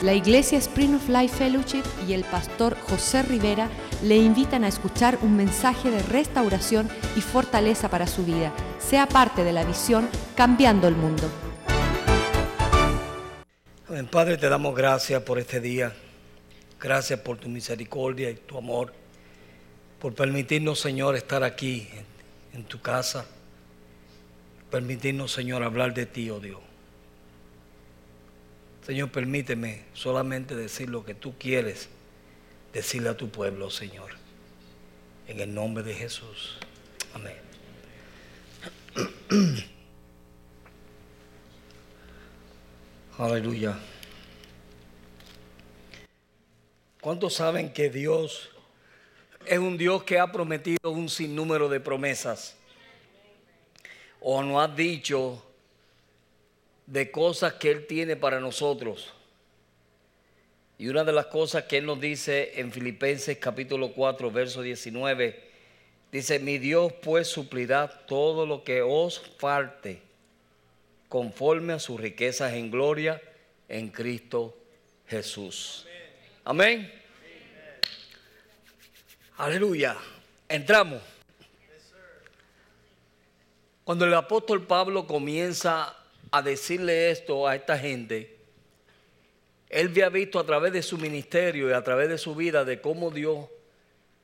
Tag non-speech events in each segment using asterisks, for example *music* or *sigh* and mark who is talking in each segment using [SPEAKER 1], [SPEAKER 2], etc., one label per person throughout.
[SPEAKER 1] La Iglesia Spring of Life Fellowship y el pastor José Rivera le invitan a escuchar un mensaje de restauración y fortaleza para su vida. Sea parte de la visión Cambiando el Mundo.
[SPEAKER 2] Amén. Padre, te damos gracias por este día. Gracias por tu misericordia y tu amor. Por permitirnos, Señor, estar aquí en, en tu casa. Permitirnos, Señor, hablar de ti, oh Dios. Señor, permíteme solamente decir lo que tú quieres decirle a tu pueblo, Señor. En el nombre de Jesús. Amén. *clears throat* Aleluya. ¿Cuántos saben que Dios es un Dios que ha prometido un sinnúmero de promesas? O nos ha dicho de cosas que Él tiene para nosotros. Y una de las cosas que Él nos dice en Filipenses capítulo 4, verso 19, dice, mi Dios pues suplirá todo lo que os falte conforme a sus riquezas en gloria en Cristo Jesús. Amén. Aleluya. Entramos. Cuando el apóstol Pablo comienza a decirle esto a esta gente, él había visto a través de su ministerio y a través de su vida de cómo Dios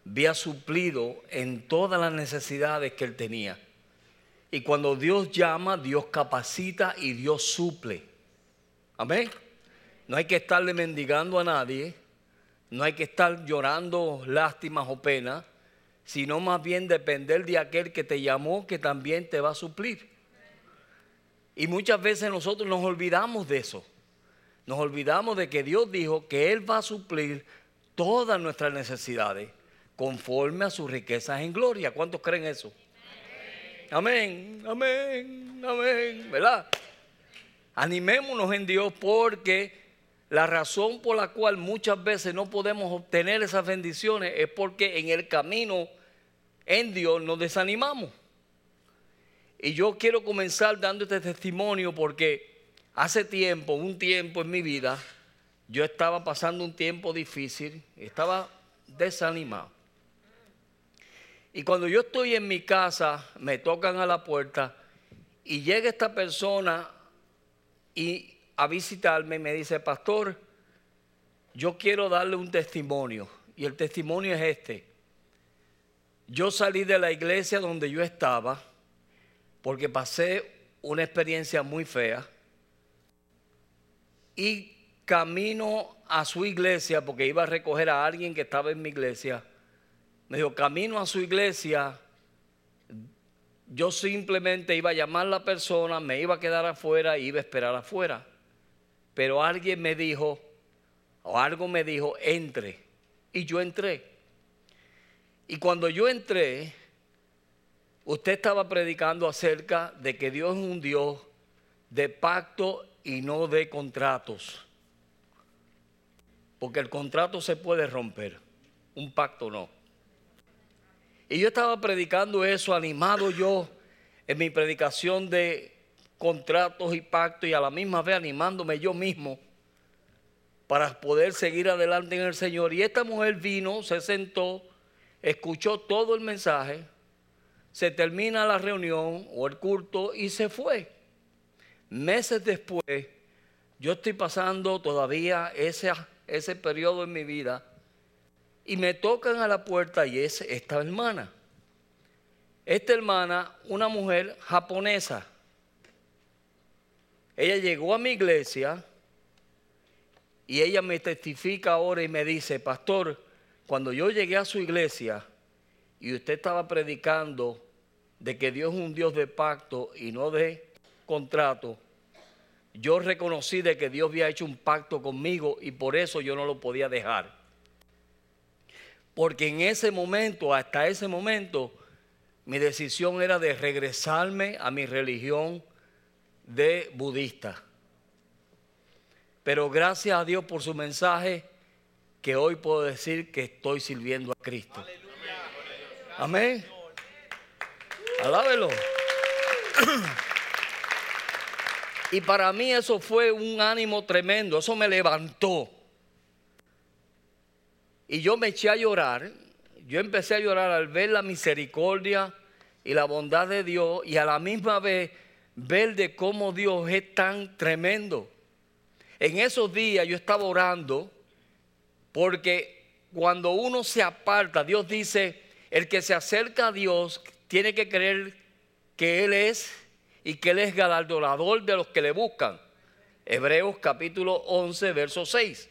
[SPEAKER 2] había suplido en todas las necesidades que él tenía. Y cuando Dios llama, Dios capacita y Dios suple. Amén. No hay que estarle mendigando a nadie, no hay que estar llorando lástimas o penas, sino más bien depender de aquel que te llamó, que también te va a suplir. Y muchas veces nosotros nos olvidamos de eso. Nos olvidamos de que Dios dijo que Él va a suplir todas nuestras necesidades conforme a sus riquezas en gloria. ¿Cuántos creen eso? Amén, amén, amén, ¿verdad? Animémonos en Dios porque la razón por la cual muchas veces no podemos obtener esas bendiciones es porque en el camino en Dios nos desanimamos. Y yo quiero comenzar dando este testimonio porque hace tiempo, un tiempo en mi vida, yo estaba pasando un tiempo difícil, estaba desanimado. Y cuando yo estoy en mi casa, me tocan a la puerta y llega esta persona y a visitarme y me dice, pastor, yo quiero darle un testimonio. Y el testimonio es este. Yo salí de la iglesia donde yo estaba porque pasé una experiencia muy fea y camino a su iglesia, porque iba a recoger a alguien que estaba en mi iglesia, me dijo, camino a su iglesia, yo simplemente iba a llamar a la persona, me iba a quedar afuera iba a esperar afuera. Pero alguien me dijo, o algo me dijo, entre. Y yo entré. Y cuando yo entré, Usted estaba predicando acerca de que Dios es un Dios de pacto y no de contratos. Porque el contrato se puede romper, un pacto no. Y yo estaba predicando eso, animado yo en mi predicación de contratos y pactos y a la misma vez animándome yo mismo para poder seguir adelante en el Señor. Y esta mujer vino, se sentó, escuchó todo el mensaje se termina la reunión o el culto y se fue. Meses después, yo estoy pasando todavía ese, ese periodo en mi vida y me tocan a la puerta y es esta hermana. Esta hermana, una mujer japonesa. Ella llegó a mi iglesia y ella me testifica ahora y me dice, pastor, cuando yo llegué a su iglesia y usted estaba predicando de que Dios es un Dios de pacto y no de contrato, yo reconocí de que Dios había hecho un pacto conmigo y por eso yo no lo podía dejar. Porque en ese momento, hasta ese momento, mi decisión era de regresarme a mi religión de budista. Pero gracias a Dios por su mensaje, que hoy puedo decir que estoy sirviendo a Cristo. Amén. Alábelo. Y para mí eso fue un ánimo tremendo, eso me levantó. Y yo me eché a llorar, yo empecé a llorar al ver la misericordia y la bondad de Dios y a la misma vez ver de cómo Dios es tan tremendo. En esos días yo estaba orando porque cuando uno se aparta, Dios dice, el que se acerca a Dios tiene que creer que Él es y que Él es galardonador de los que le buscan. Hebreos capítulo 11, verso 6.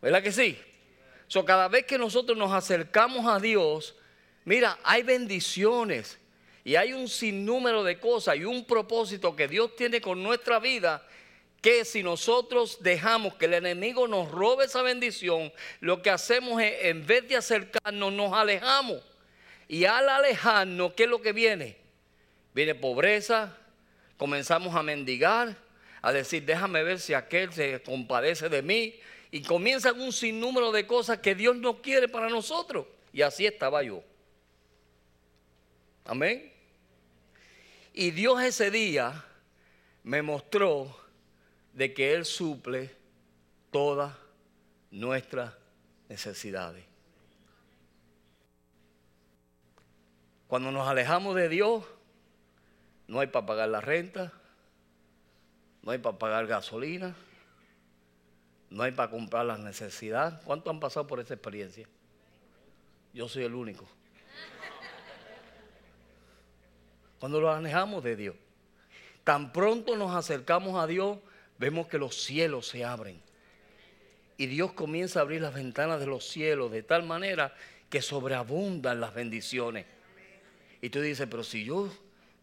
[SPEAKER 2] ¿Verdad que sí? So, cada vez que nosotros nos acercamos a Dios, mira, hay bendiciones y hay un sinnúmero de cosas y un propósito que Dios tiene con nuestra vida que si nosotros dejamos que el enemigo nos robe esa bendición, lo que hacemos es, en vez de acercarnos, nos alejamos. Y al alejarnos, ¿qué es lo que viene? Viene pobreza, comenzamos a mendigar, a decir, déjame ver si aquel se compadece de mí, y comienzan un sinnúmero de cosas que Dios no quiere para nosotros. Y así estaba yo. Amén. Y Dios ese día me mostró de que Él suple todas nuestras necesidades. Cuando nos alejamos de Dios, no hay para pagar la renta, no hay para pagar gasolina, no hay para comprar las necesidades. ¿Cuántos han pasado por esa experiencia? Yo soy el único. Cuando nos alejamos de Dios, tan pronto nos acercamos a Dios, vemos que los cielos se abren. Y Dios comienza a abrir las ventanas de los cielos de tal manera que sobreabundan las bendiciones. Y tú dices, pero si yo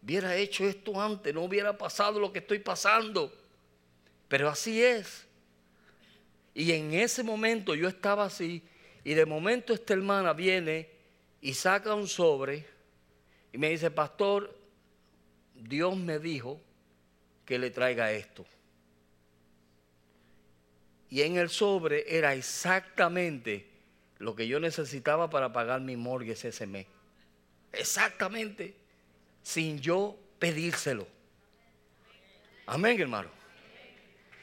[SPEAKER 2] hubiera hecho esto antes, no hubiera pasado lo que estoy pasando. Pero así es. Y en ese momento yo estaba así y de momento esta hermana viene y saca un sobre y me dice, pastor, Dios me dijo que le traiga esto. Y en el sobre era exactamente lo que yo necesitaba para pagar mi mortgage ese mes. Exactamente. Sin yo pedírselo. Amén, hermano.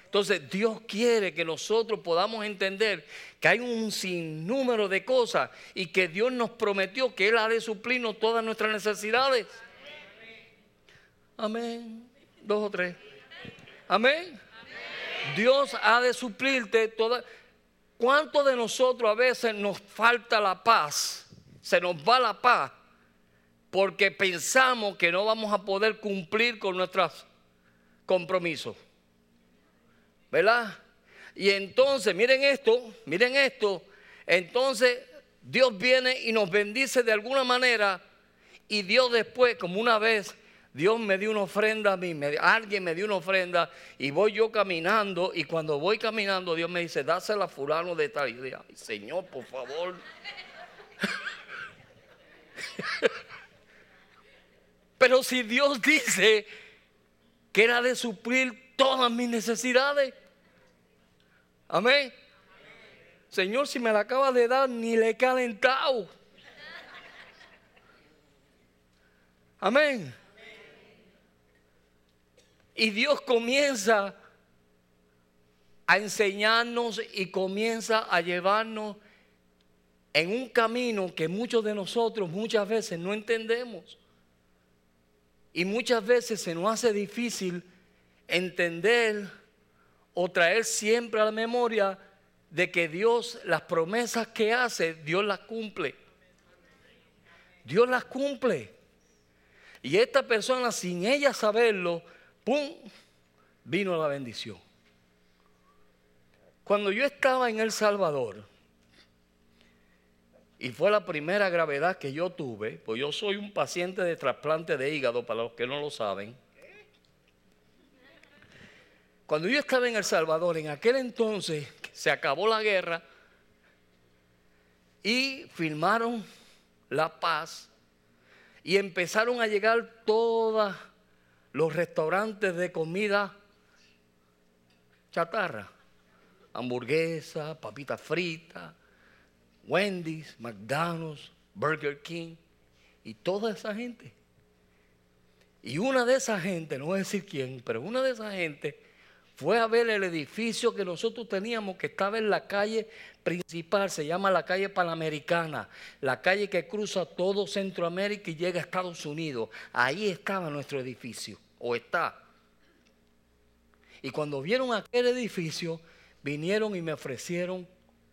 [SPEAKER 2] Entonces Dios quiere que nosotros podamos entender que hay un sinnúmero de cosas y que Dios nos prometió que Él ha de suplirnos todas nuestras necesidades. Amén. Dos o tres. Amén. Dios ha de suplirte todas. ¿Cuánto de nosotros a veces nos falta la paz? Se nos va la paz porque pensamos que no vamos a poder cumplir con nuestros compromisos. ¿verdad? Y entonces, miren esto, miren esto, entonces Dios viene y nos bendice de alguna manera y Dios después, como una vez, Dios me dio una ofrenda a mí, alguien me dio una ofrenda y voy yo caminando y cuando voy caminando Dios me dice, dásela a fulano de tal. Y yo digo, Señor, por favor. *laughs* Pero si Dios dice que era de suplir todas mis necesidades, Amén. Señor, si me la acaba de dar, ni le he calentado. Amén. Y Dios comienza a enseñarnos y comienza a llevarnos en un camino que muchos de nosotros muchas veces no entendemos. Y muchas veces se nos hace difícil entender o traer siempre a la memoria de que Dios, las promesas que hace, Dios las cumple. Dios las cumple. Y esta persona, sin ella saberlo, ¡pum! vino la bendición. Cuando yo estaba en El Salvador, y fue la primera gravedad que yo tuve, pues yo soy un paciente de trasplante de hígado, para los que no lo saben. Cuando yo estaba en El Salvador, en aquel entonces se acabó la guerra y firmaron la paz y empezaron a llegar todos los restaurantes de comida chatarra, hamburguesa, papita frita, Wendy's, McDonald's, Burger King y toda esa gente. Y una de esas gente, no voy a decir quién, pero una de esas gente fue a ver el edificio que nosotros teníamos que estaba en la calle principal, se llama la calle Panamericana, la calle que cruza todo Centroamérica y llega a Estados Unidos. Ahí estaba nuestro edificio, o está. Y cuando vieron aquel edificio, vinieron y me ofrecieron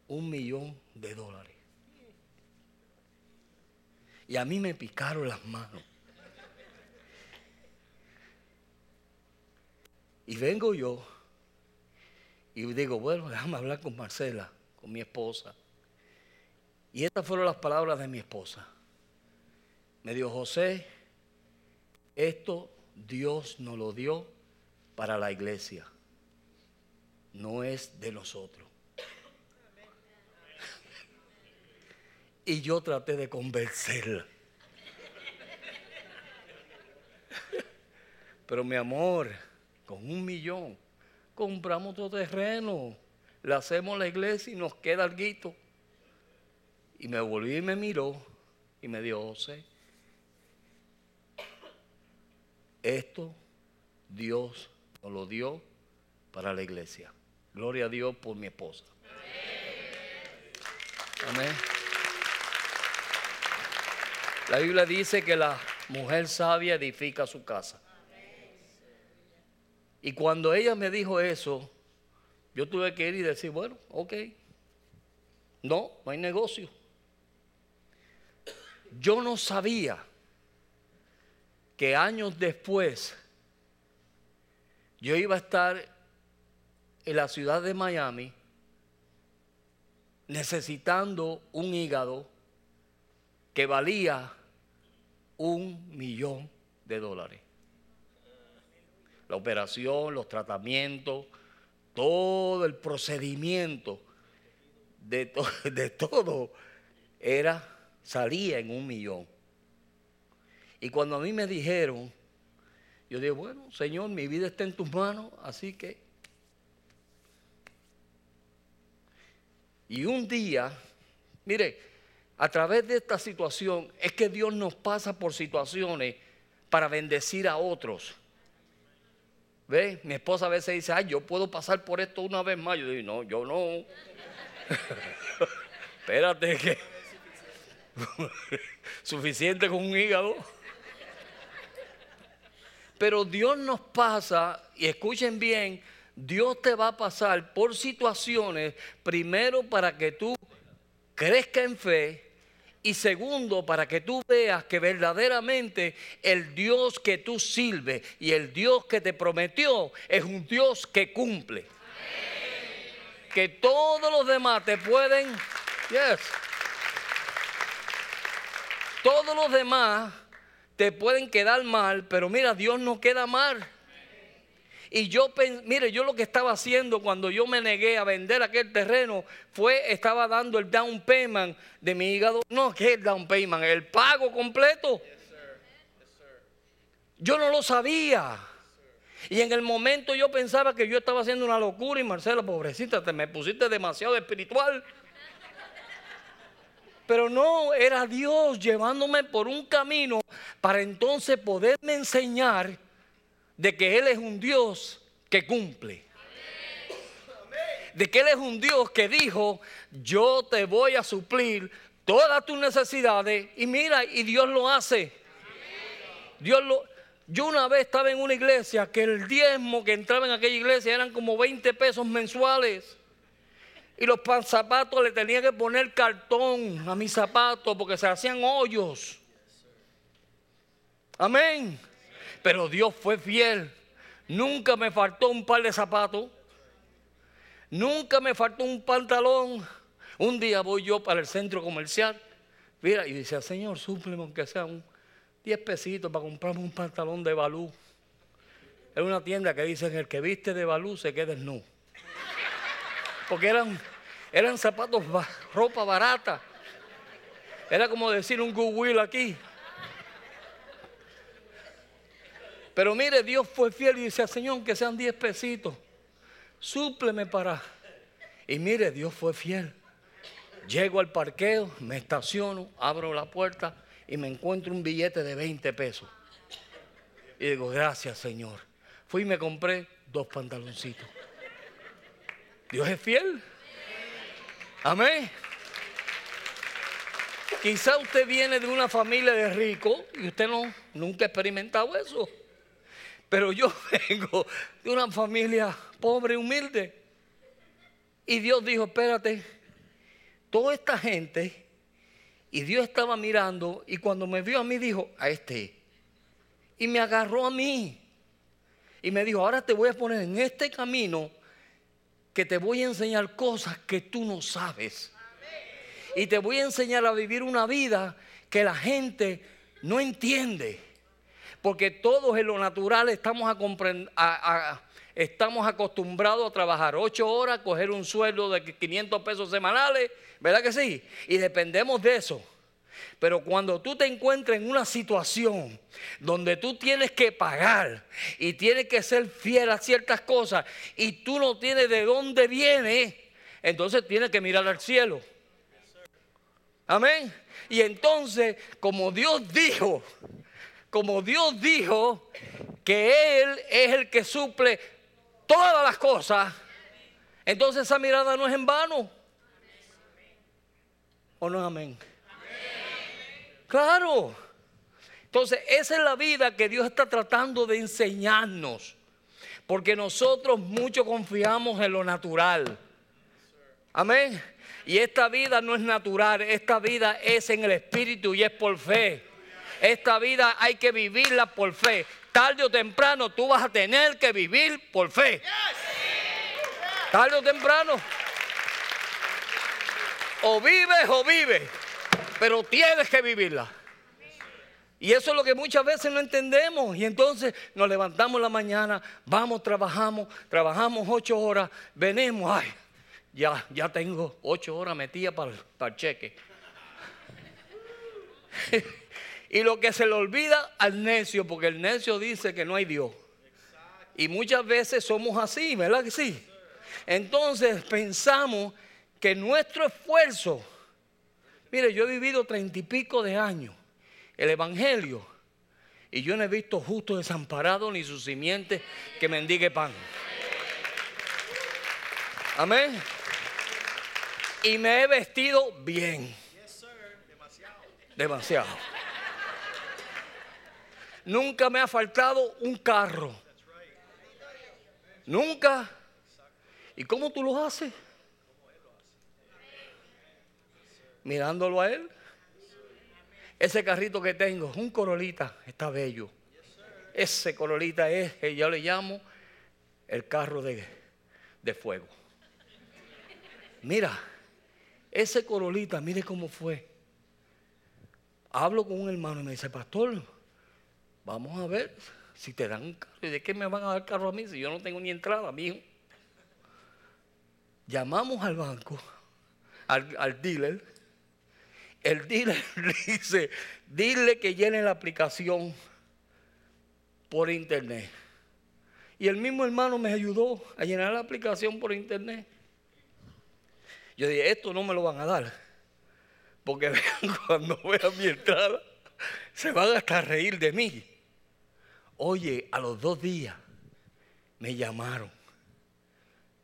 [SPEAKER 2] un millón de dólares. Y a mí me picaron las manos. Y vengo yo y digo, bueno, déjame hablar con Marcela, con mi esposa. Y estas fueron las palabras de mi esposa. Me dijo, José, esto Dios nos lo dio para la iglesia. No es de nosotros. Y yo traté de convencerla. Pero mi amor, con un millón compramos todo terreno, le hacemos la iglesia y nos queda algo. Y me volví y me miró y me dijo, José, esto Dios nos lo dio para la iglesia. Gloria a Dios por mi esposa. Amén. La Biblia dice que la mujer sabia edifica su casa. Y cuando ella me dijo eso, yo tuve que ir y decir, bueno, ok, no, no hay negocio. Yo no sabía que años después yo iba a estar en la ciudad de Miami necesitando un hígado que valía un millón de dólares la operación, los tratamientos, todo el procedimiento *laughs* de, todo era, salía en un millón. Y cuando a mí me dijeron, yo dije, bueno, Señor, mi vida está en tus manos, así que... Y un día, mire, a través de esta situación es que Dios nos pasa por situaciones para bendecir a otros. ¿Ve? Mi esposa a veces dice, ay, yo puedo pasar por esto una vez más. Yo digo, no, yo no. *laughs* Espérate que *laughs* suficiente con un hígado. Pero Dios nos pasa, y escuchen bien, Dios te va a pasar por situaciones, primero para que tú crezca en fe, y segundo, para que tú veas que verdaderamente el Dios que tú sirves y el Dios que te prometió es un Dios que cumple. Que todos los demás te pueden, todos los demás te pueden quedar mal, pero mira, Dios no queda mal. Y yo, mire, yo lo que estaba haciendo cuando yo me negué a vender aquel terreno fue, estaba dando el down payment de mi hígado. No, ¿qué es el down payment? El pago completo. Yo no lo sabía. Y en el momento yo pensaba que yo estaba haciendo una locura y Marcela, pobrecita, te me pusiste demasiado espiritual. Pero no, era Dios llevándome por un camino para entonces poderme enseñar de que Él es un Dios que cumple. De que Él es un Dios que dijo, yo te voy a suplir todas tus necesidades. Y mira, y Dios lo hace. Dios lo... Yo una vez estaba en una iglesia que el diezmo que entraba en aquella iglesia eran como 20 pesos mensuales. Y los zapatos le tenía que poner cartón a mis zapatos porque se hacían hoyos. Amén. Pero Dios fue fiel. Nunca me faltó un par de zapatos. Nunca me faltó un pantalón. Un día voy yo para el centro comercial. Mira, y dice, Señor, súpleme aunque sea un 10 pesitos para comprarme un pantalón de balú. Es una tienda que dicen, el que viste de balú se queda nu. Porque eran, eran zapatos, ropa barata. Era como decir un Goodwill aquí. Pero mire, Dios fue fiel y dice, Señor, que sean 10 pesitos, súpleme para... Y mire, Dios fue fiel. Llego al parqueo, me estaciono, abro la puerta y me encuentro un billete de 20 pesos. Y digo, gracias Señor. Fui y me compré dos pantaloncitos. Dios es fiel. Amén. Quizá usted viene de una familia de ricos y usted no, nunca ha experimentado eso. Pero yo *laughs* vengo de una familia pobre, humilde. Y Dios dijo, espérate, toda esta gente, y Dios estaba mirando, y cuando me vio a mí dijo, a este, y me agarró a mí, y me dijo, ahora te voy a poner en este camino que te voy a enseñar cosas que tú no sabes. Y te voy a enseñar a vivir una vida que la gente no entiende. Porque todos en lo natural estamos, a estamos acostumbrados a trabajar ocho horas, coger un sueldo de 500 pesos semanales, ¿verdad que sí? Y dependemos de eso. Pero cuando tú te encuentras en una situación donde tú tienes que pagar y tienes que ser fiel a ciertas cosas y tú no tienes de dónde viene, entonces tienes que mirar al cielo. Amén. Y entonces, como Dios dijo, como Dios dijo que Él es el que suple todas las cosas, entonces esa mirada no es en vano. ¿O no es amén? Claro. Entonces, esa es la vida que Dios está tratando de enseñarnos. Porque nosotros mucho confiamos en lo natural. Amén. Y esta vida no es natural, esta vida es en el Espíritu y es por fe. Esta vida hay que vivirla por fe. Tarde o temprano tú vas a tener que vivir por fe. Tarde o temprano. O vives o vives pero tienes que vivirla. Y eso es lo que muchas veces no entendemos. Y entonces nos levantamos la mañana, vamos, trabajamos, trabajamos ocho horas, venimos, ay, ya, ya tengo ocho horas metidas para, para el cheque. *laughs* y lo que se le olvida al necio, porque el necio dice que no hay Dios. Y muchas veces somos así, ¿verdad que sí? Entonces pensamos que nuestro esfuerzo Mire, yo he vivido treinta y pico de años el Evangelio y yo no he visto justo desamparado ni su simiente que mendigue pan. Amén. Y me he vestido bien. Demasiado. Nunca me ha faltado un carro. Nunca. ¿Y cómo tú lo haces? mirándolo a él. Ese carrito que tengo, un corolita, está bello. Ese corolita es, que yo le llamo, el carro de, de fuego. Mira, ese corolita, mire cómo fue. Hablo con un hermano y me dice, pastor, vamos a ver si te dan un carro. ¿Y de qué me van a dar carro a mí si yo no tengo ni entrada, mijo? Llamamos al banco, al, al dealer, el dealer *laughs* dice, dile que llene la aplicación por internet. Y el mismo hermano me ayudó a llenar la aplicación por internet. Yo dije, esto no me lo van a dar. Porque *laughs* cuando vean mi entrada, se van hasta a reír de mí. Oye, a los dos días me llamaron.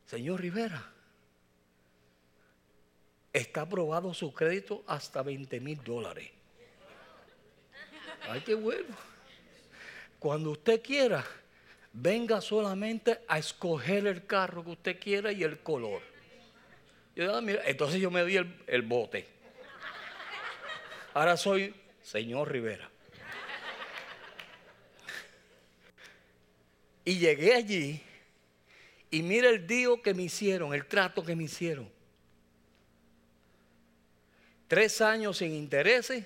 [SPEAKER 2] Señor Rivera, está aprobado su crédito hasta 20 mil dólares. Ay, qué bueno. Cuando usted quiera, venga solamente a escoger el carro que usted quiera y el color. Ah, entonces yo me di el, el bote. Ahora soy señor Rivera. Y llegué allí y mira el dio que me hicieron, el trato que me hicieron. Tres años sin intereses,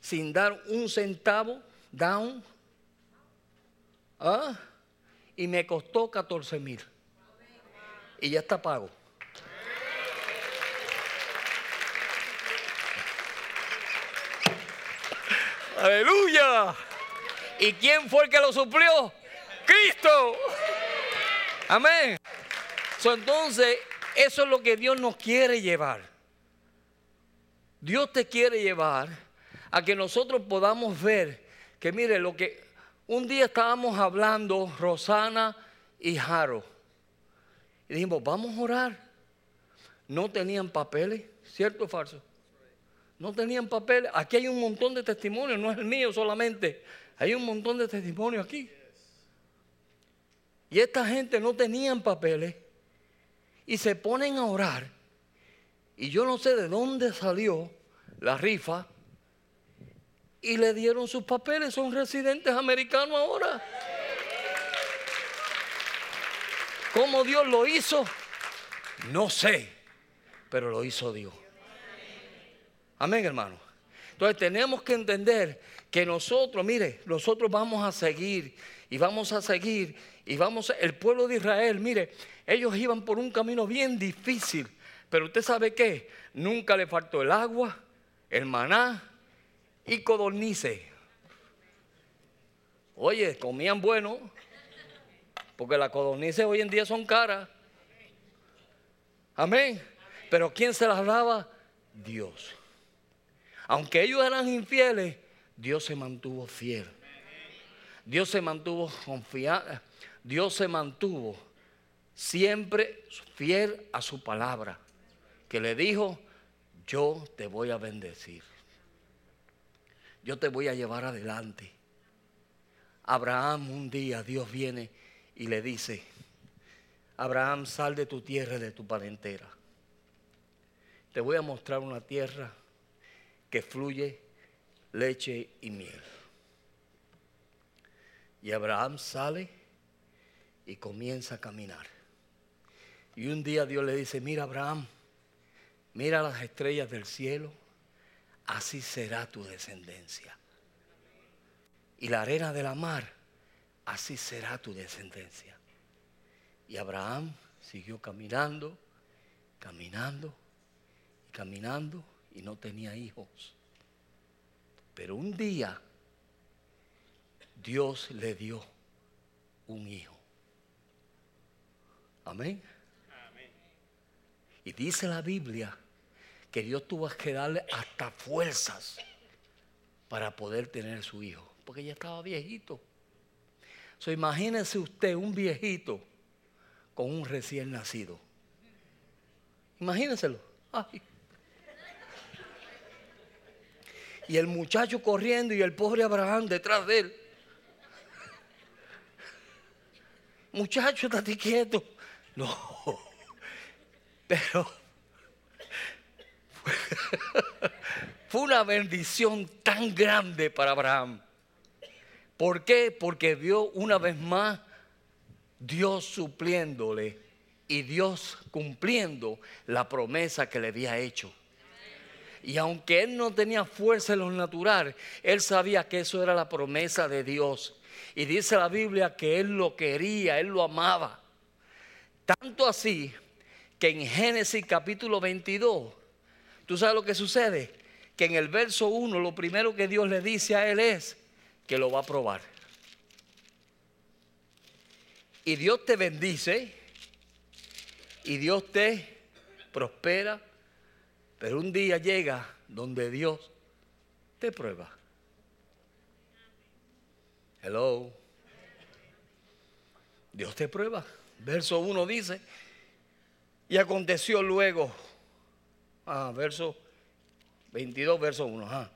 [SPEAKER 2] sin dar un centavo down. ¿Ah? Y me costó 14 mil. Y ya está pago. Aleluya. ¿Y quién fue el que lo suplió? Cristo. Amén. entonces, eso es lo que Dios nos quiere llevar. Dios te quiere llevar a que nosotros podamos ver que, mire, lo que Un día estábamos hablando, Rosana y Jaro, y dijimos, vamos a orar. No tenían papeles, ¿cierto o falso? No tenían papeles. Aquí hay un montón de testimonios, no es el mío solamente. Hay un montón de testimonios aquí. Y esta gente no tenían papeles y se ponen a orar. Y yo no sé de dónde salió la rifa y le dieron sus papeles. Son residentes americanos ahora. ¿Cómo Dios lo hizo? No sé, pero lo hizo Dios. Amén, hermano. Entonces tenemos que entender que nosotros, mire, nosotros vamos a seguir y vamos a seguir y vamos, el pueblo de Israel, mire, ellos iban por un camino bien difícil, pero usted sabe qué, nunca le faltó el agua, el maná y codornices. Oye, comían bueno, porque las codornices hoy en día son caras. Amén. Pero ¿quién se las daba? Dios. Aunque ellos eran infieles, Dios se mantuvo fiel. Dios se mantuvo confiado. Dios se mantuvo siempre fiel a su palabra, que le dijo, yo te voy a bendecir. Yo te voy a llevar adelante. Abraham un día Dios viene y le dice, Abraham, sal de tu tierra y de tu parentela. Te voy a mostrar una tierra que fluye leche y miel. Y Abraham sale y comienza a caminar. Y un día Dios le dice, mira Abraham, mira las estrellas del cielo, así será tu descendencia. Y la arena de la mar, así será tu descendencia. Y Abraham siguió caminando, caminando, y caminando, y no tenía hijos. Pero un día Dios le dio un hijo. Amén. Y dice la Biblia que Dios tuvo que darle hasta fuerzas para poder tener su hijo, porque ya estaba viejito. So, imagínese usted un viejito con un recién nacido. Imagínenselo. Y el muchacho corriendo y el pobre Abraham detrás de él. Muchacho, estate quieto. No. Pero fue una bendición tan grande para Abraham. ¿Por qué? Porque vio una vez más Dios supliéndole y Dios cumpliendo la promesa que le había hecho. Y aunque él no tenía fuerza en lo natural, él sabía que eso era la promesa de Dios. Y dice la Biblia que él lo quería, él lo amaba. Tanto así que en Génesis capítulo 22, ¿tú sabes lo que sucede? Que en el verso 1 lo primero que Dios le dice a él es que lo va a probar. Y Dios te bendice y Dios te prospera, pero un día llega donde Dios te prueba. Hello. Dios te prueba. Verso 1 dice, y aconteció luego, ah, verso 22, verso 1, ah.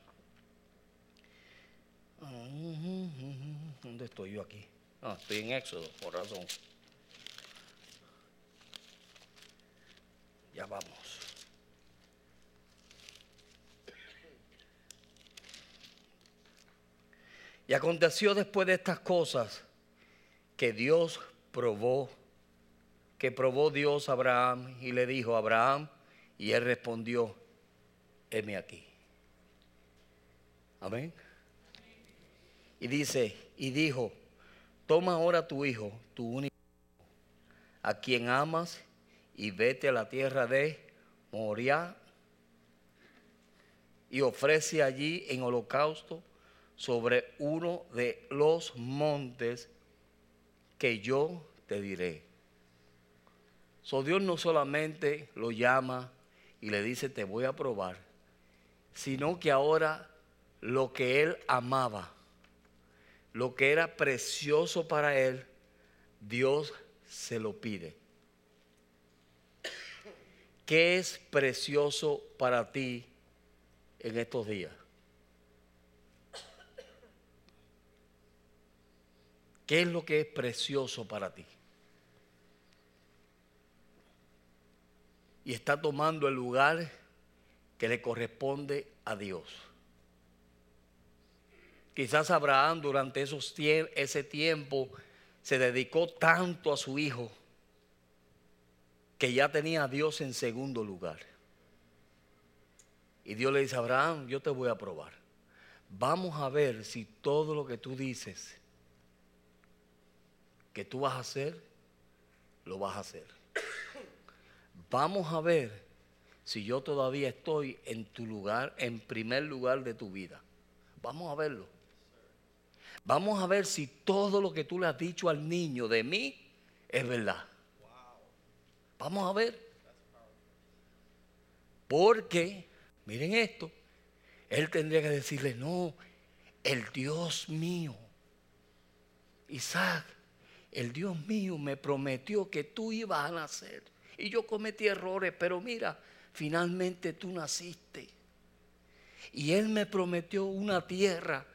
[SPEAKER 2] ¿Dónde estoy yo aquí? Ah, estoy en Éxodo, por razón. Ya vamos. Y aconteció después de estas cosas que Dios probó que probó Dios a Abraham y le dijo, Abraham, y él respondió, heme aquí. Amén. Y dice, y dijo, toma ahora tu hijo, tu único, a quien amas, y vete a la tierra de Moria y ofrece allí en holocausto sobre uno de los montes que yo te diré. So Dios no solamente lo llama y le dice te voy a probar, sino que ahora lo que él amaba, lo que era precioso para él, Dios se lo pide. ¿Qué es precioso para ti en estos días? ¿Qué es lo que es precioso para ti? Y está tomando el lugar que le corresponde a Dios. Quizás Abraham durante esos ese tiempo se dedicó tanto a su hijo que ya tenía a Dios en segundo lugar. Y Dios le dice, Abraham, yo te voy a probar. Vamos a ver si todo lo que tú dices que tú vas a hacer, lo vas a hacer. Vamos a ver si yo todavía estoy en tu lugar, en primer lugar de tu vida. Vamos a verlo. Vamos a ver si todo lo que tú le has dicho al niño de mí es verdad. Vamos a ver. Porque, miren esto, él tendría que decirle, no, el Dios mío, Isaac, el Dios mío me prometió que tú ibas a nacer. Y yo cometí errores, pero mira, finalmente tú naciste. Y Él me prometió una tierra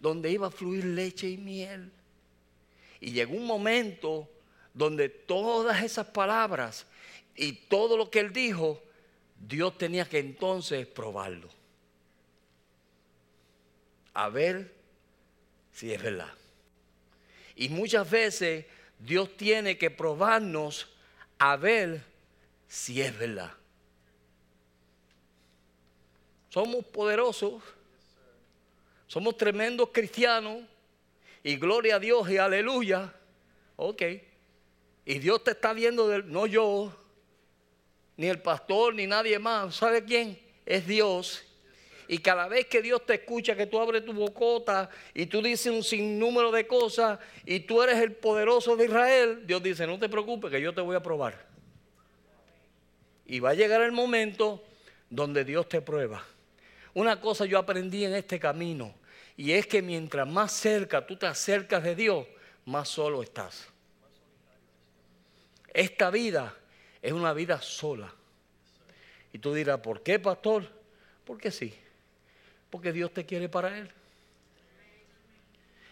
[SPEAKER 2] donde iba a fluir leche y miel. Y llegó un momento donde todas esas palabras y todo lo que Él dijo, Dios tenía que entonces probarlo. A ver si es verdad. Y muchas veces Dios tiene que probarnos a ver si es verdad. Somos poderosos, somos tremendos cristianos y gloria a Dios y aleluya. Ok. Y Dios te está viendo, no yo, ni el pastor, ni nadie más. ¿Sabe quién? Es Dios. Y cada vez que Dios te escucha, que tú abres tu bocota y tú dices un sinnúmero de cosas y tú eres el poderoso de Israel, Dios dice, no te preocupes que yo te voy a probar. Y va a llegar el momento donde Dios te prueba. Una cosa yo aprendí en este camino y es que mientras más cerca tú te acercas de Dios, más solo estás. Esta vida es una vida sola. Y tú dirás, ¿por qué, pastor? Porque sí. Porque Dios te quiere para Él.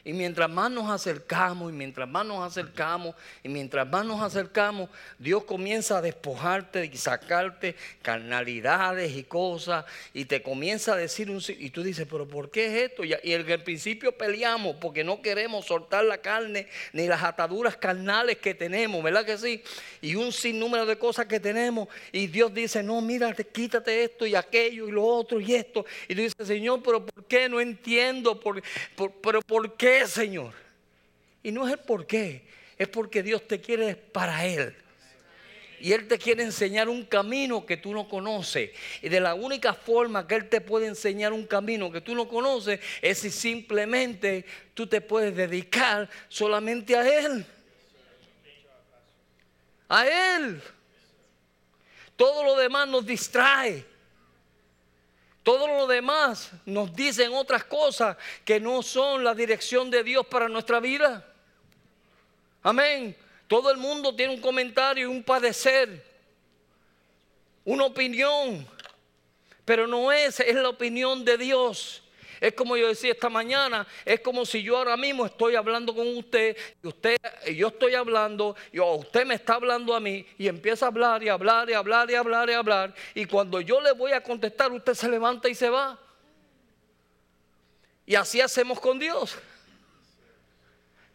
[SPEAKER 2] Y mientras más nos acercamos y mientras más nos acercamos y mientras más nos acercamos, Dios comienza a despojarte y sacarte carnalidades y cosas y te comienza a decir un... Y tú dices, pero ¿por qué es esto? Y, en principio peleamos porque no queremos soltar la carne ni las ataduras carnales que tenemos, ¿verdad que sí? Y un sinnúmero de cosas que tenemos y Dios dice, no, mírate, quítate esto y aquello y lo otro y esto. Y tú dices, Señor, pero ¿por qué? No entiendo, por, pero ¿por qué? Señor? Y no es el por qué, es porque Dios te quiere para Él. Y Él te quiere enseñar un camino que tú no conoces. Y de la única forma que Él te puede enseñar un camino que tú no conoces es si simplemente tú te puedes dedicar solamente a Él. A Él. Todo lo demás nos distrae. Todo lo demás nos dicen otras cosas que no son la dirección de Dios para nuestra vida. Amén. Todo el mundo tiene un comentario, un padecer, una opinión, pero no es, es la opinión de Dios. Es como yo decía esta mañana, es como si yo ahora mismo estoy hablando con usted, y usted, yo estoy hablando, y usted me está hablando a mí, y empieza a hablar y hablar y hablar y hablar y hablar, y cuando yo le voy a contestar, usted se levanta y se va. Y así hacemos con Dios.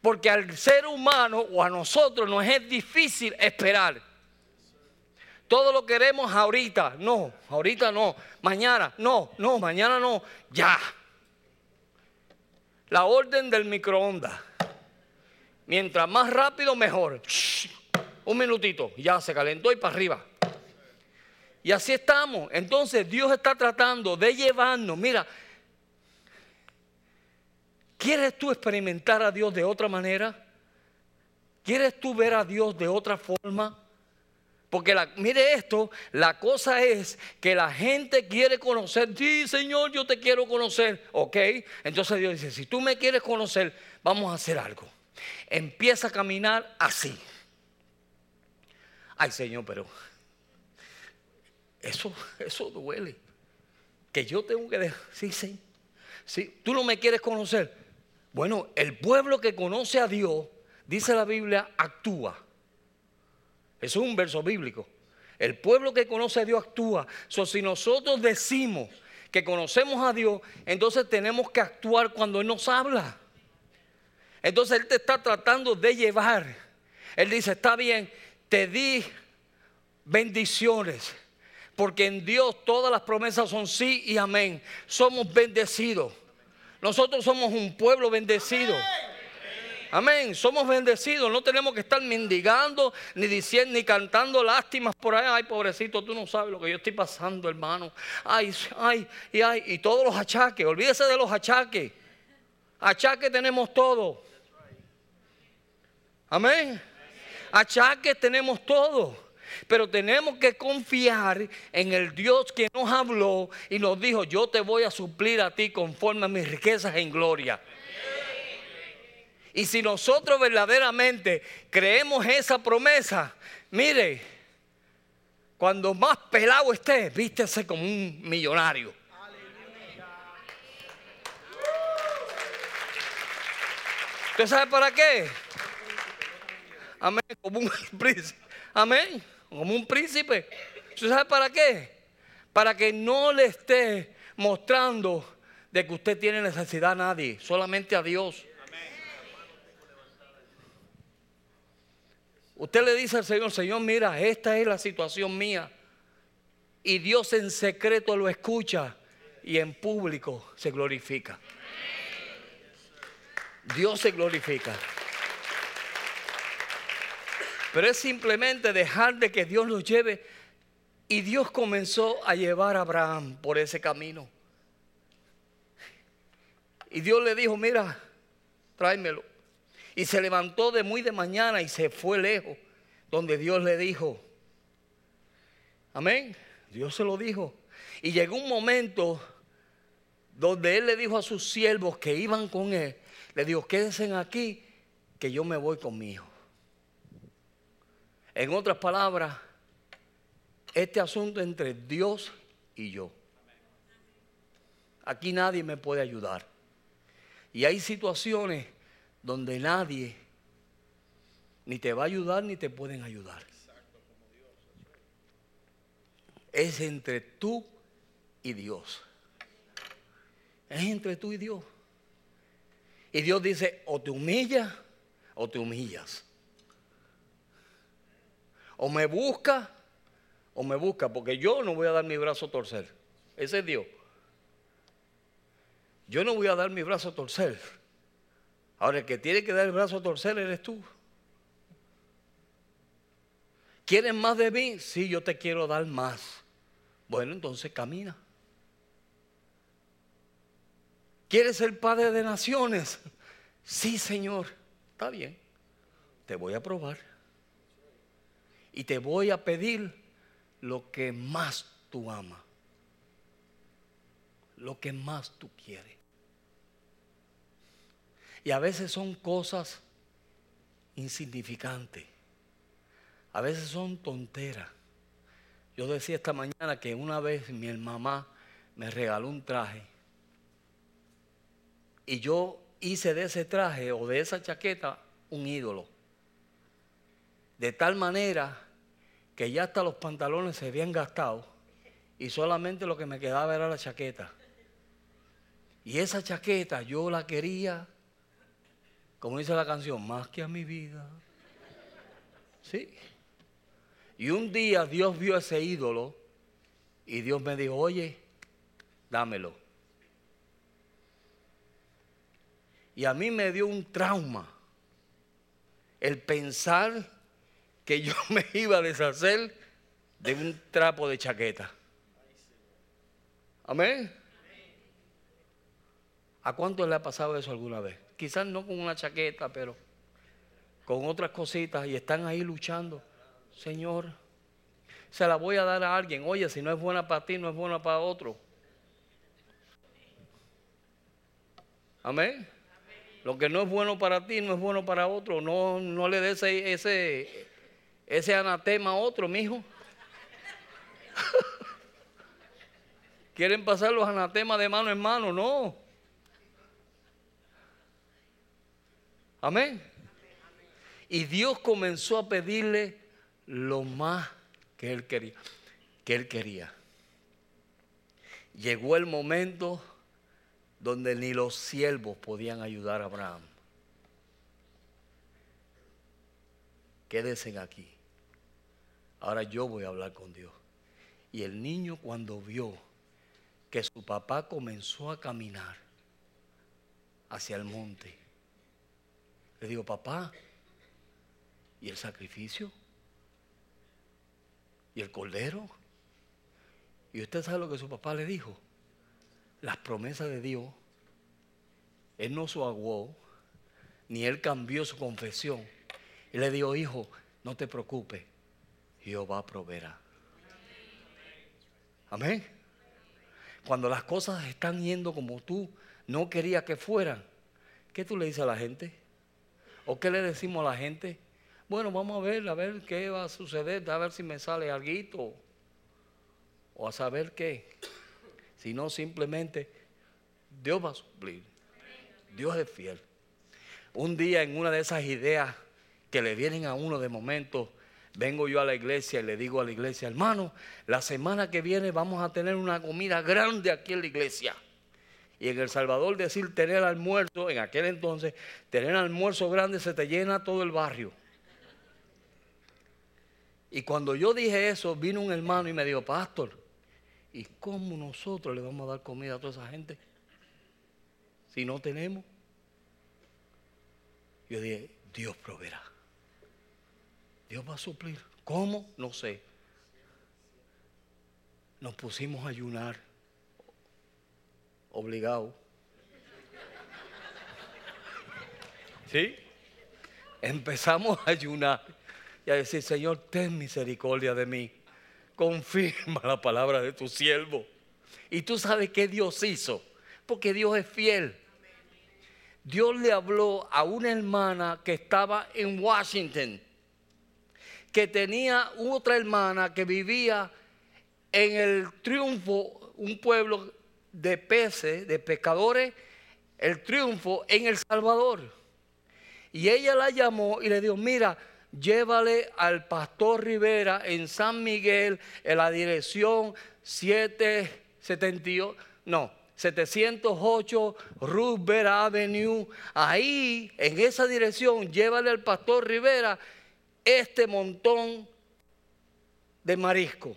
[SPEAKER 2] Porque al ser humano o a nosotros nos es difícil esperar. Todo lo queremos ahorita, no, ahorita no, mañana, no, no, mañana no, ya. La orden del microondas. Mientras más rápido, mejor. un minutito, ya se calentó y para arriba. Y así estamos. Entonces Dios está tratando de llevarnos. Mira, ¿quieres tú experimentar a Dios de otra manera? ¿Quieres tú ver a Dios de otra forma? Porque mire esto, la cosa es que la gente quiere conocer, sí Señor, yo te quiero conocer, ¿ok? Entonces Dios dice, si tú me quieres conocer, vamos a hacer algo. Empieza a caminar así. Ay Señor, pero eso, eso duele. Que yo tengo que dejar, sí, sí. Sí, tú no me quieres conocer. Bueno, el pueblo que conoce a Dios, dice la Biblia, actúa. Eso es un verso bíblico. El pueblo que conoce a Dios actúa. So, si nosotros decimos que conocemos a Dios, entonces tenemos que actuar cuando Él nos habla. Entonces Él te está tratando de llevar. Él dice, está bien, te di bendiciones. Porque en Dios todas las promesas son sí y amén. Somos bendecidos. Nosotros somos un pueblo bendecido. Amén. Somos bendecidos. No tenemos que estar mendigando, ni diciendo, ni cantando lástimas por ahí. Ay, pobrecito, tú no sabes lo que yo estoy pasando, hermano. Ay, ay, y ay. Y todos los achaques. Olvídese de los achaques. Achaques tenemos todo. Amén. Achaques tenemos todo. Pero tenemos que confiar en el Dios que nos habló y nos dijo, yo te voy a suplir a ti conforme a mis riquezas en gloria. Y si nosotros verdaderamente creemos esa promesa, mire, cuando más pelado esté, vístese como un millonario. ¿Usted sabe para qué? Amén, como un *laughs* príncipe. Amén, como un príncipe. ¿Usted sabe para qué? Para que no le esté mostrando de que usted tiene necesidad a nadie, solamente a Dios. Usted le dice al Señor, Señor, mira, esta es la situación mía. Y Dios en secreto lo escucha y en público se glorifica. Dios se glorifica. Pero es simplemente dejar de que Dios nos lleve. Y Dios comenzó a llevar a Abraham por ese camino. Y Dios le dijo, mira, tráemelo. Y se levantó de muy de mañana y se fue lejos, donde Dios le dijo. Amén. Dios se lo dijo. Y llegó un momento donde él le dijo a sus siervos que iban con él, le dijo, quédense aquí, que yo me voy con mi hijo. En otras palabras, este asunto entre Dios y yo. Aquí nadie me puede ayudar. Y hay situaciones donde nadie ni te va a ayudar ni te pueden ayudar. Es entre tú y Dios. Es entre tú y Dios. Y Dios dice, o te humillas o te humillas. O me busca o me busca, porque yo no voy a dar mi brazo a torcer. Ese es Dios. Yo no voy a dar mi brazo a torcer. Ahora, el que tiene que dar el brazo a torcer eres tú. ¿Quieres más de mí? Sí, yo te quiero dar más. Bueno, entonces camina. ¿Quieres ser padre de naciones? Sí, Señor. Está bien. Te voy a probar. Y te voy a pedir lo que más tú amas. Lo que más tú quieres. Y a veces son cosas insignificantes. A veces son tonteras. Yo decía esta mañana que una vez mi mamá me regaló un traje. Y yo hice de ese traje o de esa chaqueta un ídolo. De tal manera que ya hasta los pantalones se habían gastado y solamente lo que me quedaba era la chaqueta. Y esa chaqueta yo la quería como dice la canción, más que a mi vida. Sí. Y un día Dios vio ese ídolo y Dios me dijo, oye, dámelo. Y a mí me dio un trauma el pensar que yo *laughs* me iba a deshacer de un trapo de chaqueta. Amén. ¿A cuánto le ha pasado eso alguna vez? Quizás no con una chaqueta, pero con otras cositas y están ahí luchando. Señor, se la voy a dar a alguien. Oye, si no es buena para ti, no es buena para otro. Amén. Lo que no es bueno para ti, no es bueno para otro. No, no le des ese, ese, ese anatema a otro, mijo. *laughs* ¿Quieren pasar los anatemas de mano en mano? No. Amén. Y Dios comenzó a pedirle lo más que él quería, que él quería. Llegó el momento donde ni los siervos podían ayudar a Abraham. Quédense aquí. Ahora yo voy a hablar con Dios. Y el niño cuando vio que su papá comenzó a caminar hacia el monte, le dijo, papá, ¿y el sacrificio? ¿Y el cordero? Y usted sabe lo que su papá le dijo. Las promesas de Dios, él no aguó, ni él cambió su confesión. Y le dijo, hijo, no te preocupes, Jehová proveerá. Amén. Cuando las cosas están yendo como tú no querías que fueran, ¿qué tú le dices a la gente? ¿O qué le decimos a la gente? Bueno, vamos a ver, a ver qué va a suceder, a ver si me sale algo. O a saber qué. Si no, simplemente Dios va a suplir. Dios es fiel. Un día en una de esas ideas que le vienen a uno de momento, vengo yo a la iglesia y le digo a la iglesia, hermano, la semana que viene vamos a tener una comida grande aquí en la iglesia. Y en El Salvador decir tener almuerzo, en aquel entonces, tener almuerzo grande se te llena todo el barrio. Y cuando yo dije eso, vino un hermano y me dijo, pastor, ¿y cómo nosotros le vamos a dar comida a toda esa gente? Si no tenemos. Yo dije, Dios proveerá. Dios va a suplir. ¿Cómo? No sé. Nos pusimos a ayunar. Obligado. ¿Sí? Empezamos a ayunar y a decir, Señor, ten misericordia de mí. Confirma la palabra de tu siervo. Y tú sabes qué Dios hizo, porque Dios es fiel. Dios le habló a una hermana que estaba en Washington que tenía otra hermana que vivía en el triunfo, un pueblo de peces, de pescadores, el triunfo en El Salvador. Y ella la llamó y le dijo, mira, llévale al pastor Rivera en San Miguel, en la dirección 778, no, 708 Roosevelt Avenue. Ahí, en esa dirección, llévale al pastor Rivera este montón de marisco.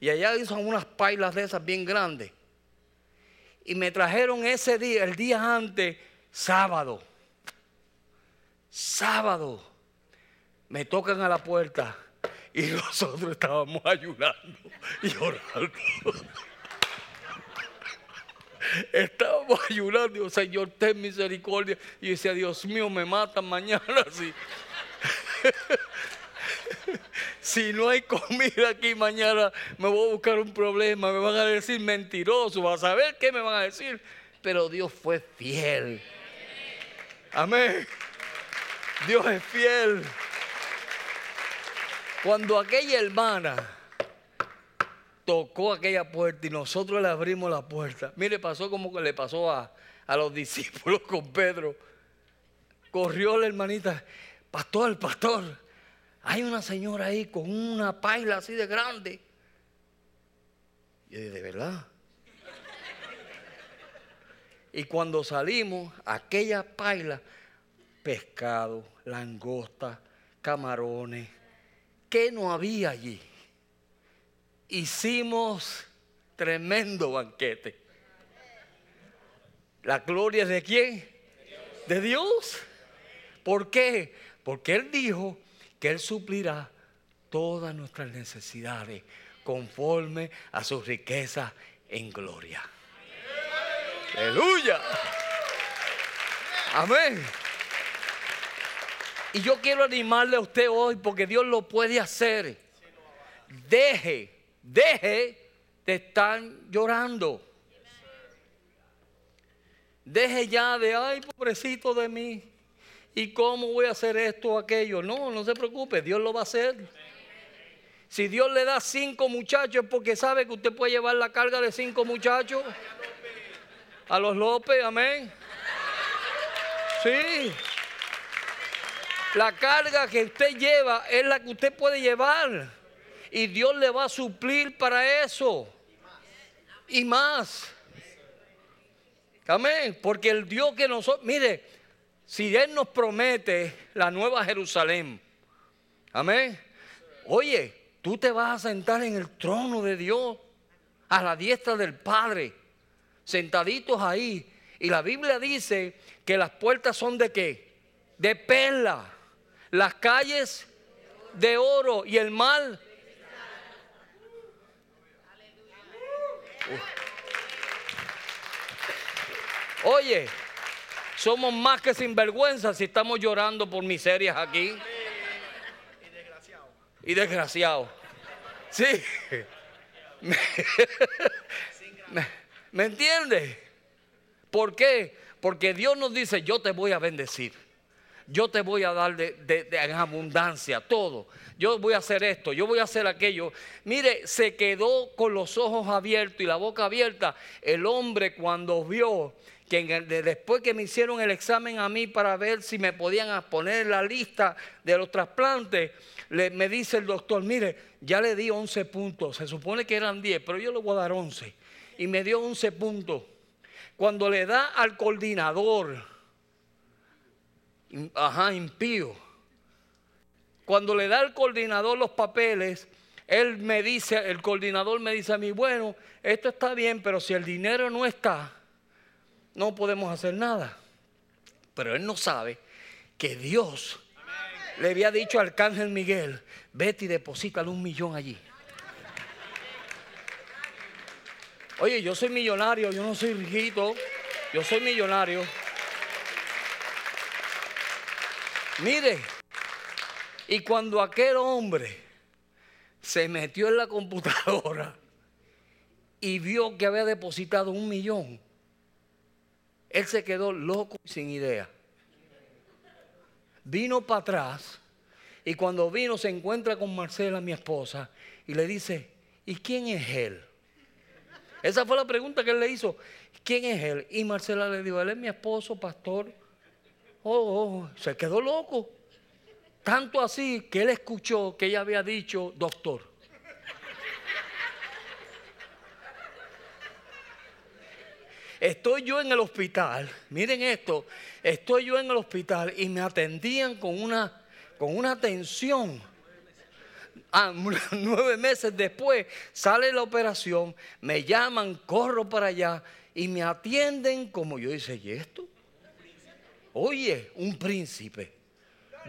[SPEAKER 2] Y allá hizo unas pailas de esas bien grandes. Y me trajeron ese día, el día antes, sábado. Sábado. Me tocan a la puerta y *laughs* nosotros estábamos ayunando y orando. *laughs* Estábamos ayunando, Señor, ten misericordia. Y decía, Dios mío, me matan mañana *laughs* así. Si no hay comida aquí mañana, me voy a buscar un problema, me van a decir mentiroso, vas a saber qué me van a decir. Pero Dios fue fiel. Amén. Dios es fiel. Cuando aquella hermana tocó aquella puerta y nosotros le abrimos la puerta, mire, pasó como que le pasó a, a los *laughs* discípulos con Pedro. Corrió la hermanita, pastor, pastor, hay una señora ahí con una paila así de grande. Y yo dije, ¿de verdad? Y cuando salimos, aquella paila, pescado, langosta, camarones, ¿qué no había allí? Hicimos tremendo banquete. ¿La gloria es de quién? De Dios. ¿Por qué? Porque Él dijo que Él suplirá todas nuestras necesidades conforme a sus riquezas en gloria. Aleluya. Amén. Y yo quiero animarle a usted hoy porque Dios lo puede hacer. deje, deje de estar llorando. Deje ya de, ay, pobrecito de mí. ¿Y cómo voy a hacer esto o aquello? No, no se preocupe, Dios lo va a hacer. Si Dios le da cinco muchachos es porque sabe que usted puede llevar la carga de cinco muchachos. A los López, amén. Sí. La carga que usted lleva es la que usted puede llevar. Y Dios le va a suplir para eso. Y más. Amén. Porque el Dios que nosotros, mire, si Él nos promete la nueva Jerusalén, amén. Oye, tú te vas a sentar en el trono de Dios, a la diestra del Padre, sentaditos ahí. Y la Biblia dice que las puertas son de qué? De perla. Las calles de oro y el mal. Oye, somos más que sinvergüenza si estamos llorando por miserias aquí. Y desgraciado. Y desgraciado. Sí. *laughs* ¿Me, ¿Me entiendes? ¿Por qué? Porque Dios nos dice, yo te voy a bendecir. Yo te voy a dar de, en abundancia todo. Yo voy a hacer esto, yo voy a hacer aquello. Mire, se quedó con los ojos abiertos y la boca abierta el hombre cuando vio que después que me hicieron el examen a mí para ver si me podían poner la lista de los trasplantes, me dice el doctor, mire, ya le di 11 puntos, se supone que eran 10, pero yo le voy a dar 11. Y me dio 11 puntos. Cuando le da al coordinador, ajá, impío, cuando le da al coordinador los papeles, él me dice, el coordinador me dice a mí, bueno, esto está bien, pero si el dinero no está, no podemos hacer nada. Pero él no sabe que Dios le había dicho al arcángel Miguel, vete y deposítale un millón allí. Oye, yo soy millonario, yo no soy riquito, yo soy millonario. Mire, y cuando aquel hombre se metió en la computadora y vio que había depositado un millón, él se quedó loco y sin idea. Vino para atrás y cuando vino se encuentra con Marcela, mi esposa, y le dice, ¿y quién es él? Esa fue la pregunta que él le hizo. ¿Quién es él? Y Marcela le dijo, él es mi esposo, pastor. Oh, oh, se quedó loco. Tanto así que él escuchó que ella había dicho, doctor. Estoy yo en el hospital, miren esto, estoy yo en el hospital y me atendían con una, con una atención. Ah, *laughs* nueve meses después sale la operación, me llaman, corro para allá y me atienden como yo dice, ¿y esto? Oye, un príncipe.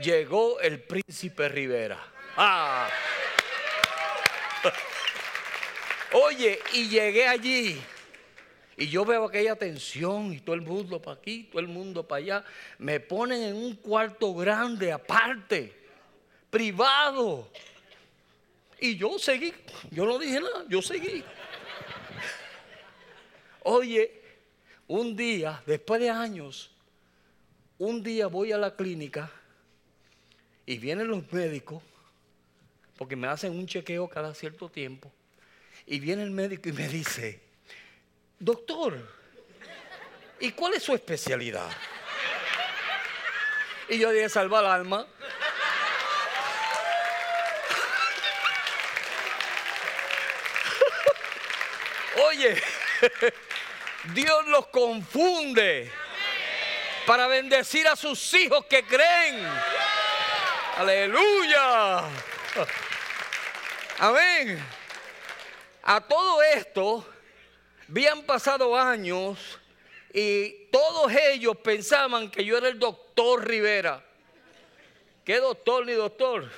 [SPEAKER 2] Llegó el príncipe Rivera. Ah. *laughs* Oye, y llegué allí y yo veo aquella tensión y todo el mundo para aquí, todo el mundo para allá. Me ponen en un cuarto grande, aparte, privado. Y yo seguí, yo no dije nada, yo seguí. Oye, un día, después de años, un día voy a la clínica y vienen los médicos, porque me hacen un chequeo cada cierto tiempo, y viene el médico y me dice, doctor, ¿y cuál es su especialidad? Y yo dije, salvar el alma. *laughs* Oye, *laughs* Dios los confunde para bendecir a sus hijos que creen. Aleluya. *laughs* Amén. A todo esto, habían pasado años y todos ellos pensaban que yo era el doctor Rivera. ¿Qué doctor ni doctor?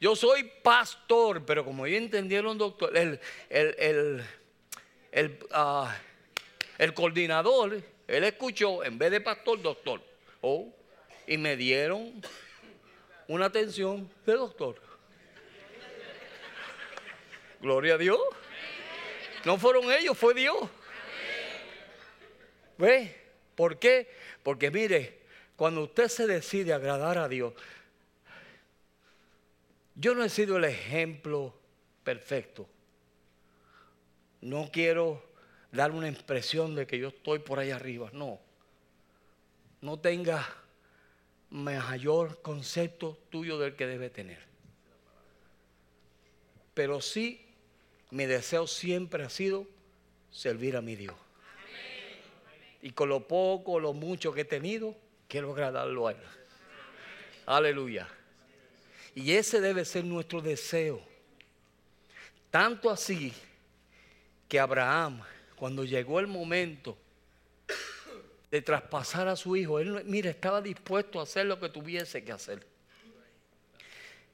[SPEAKER 2] Yo soy pastor, pero como ellos entendieron doctor, el, el, el, ah, coordinador, él escuchó, en vez de pastor, doctor. Oh, y me dieron una atención de doctor. Gloria a Dios. No fueron ellos, fue Dios. ¿Ve? ¿Por qué? Porque mire, cuando usted se decide agradar a Dios, yo no he sido el ejemplo perfecto. No quiero dar una impresión de que yo estoy por ahí arriba, no. No tenga mayor concepto tuyo del que debe tener. Pero sí, mi deseo siempre ha sido servir a mi Dios. Y con lo poco o lo mucho que he tenido, quiero agradarlo a Él. Aleluya. Y ese debe ser nuestro deseo. Tanto así que Abraham, cuando llegó el momento de traspasar a su hijo, él, mira, estaba dispuesto a hacer lo que tuviese que hacer.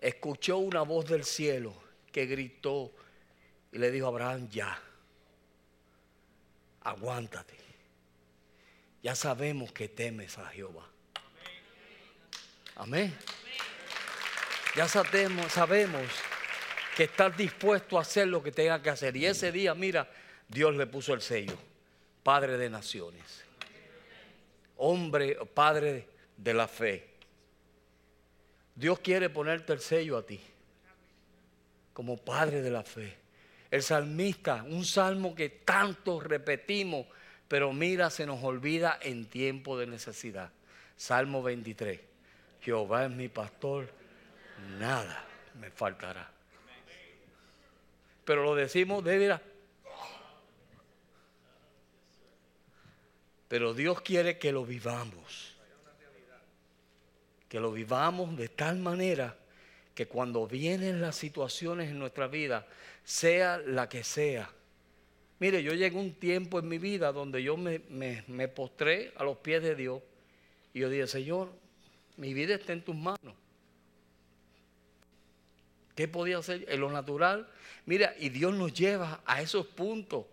[SPEAKER 2] Escuchó una voz del cielo que gritó y le dijo a Abraham, ya, aguántate. Ya sabemos que temes a Jehová. Amén. Ya sabemos, sabemos que estás dispuesto a hacer lo que tenga que hacer. Y ese día, mira, Dios le puso el sello. Padre de naciones. Hombre, padre de la fe. Dios quiere ponerte el sello a ti. Como padre de la fe. El salmista, un salmo que tanto repetimos, pero mira, se nos olvida en tiempo de necesidad. Salmo 23. Jehová es mi pastor nada me faltará. Pero lo decimos de. Pero Dios quiere que lo vivamos. Que lo vivamos de tal manera que cuando vienen las situaciones en nuestra vida, sea la que sea. Mire, yo llegué un tiempo en mi vida donde yo me, me postré a los pies de Dios y yo dije, Señor, mi vida está en tus manos. ¿Qué podía hacer en lo natural? Mira, y Dios nos lleva a esos puntos.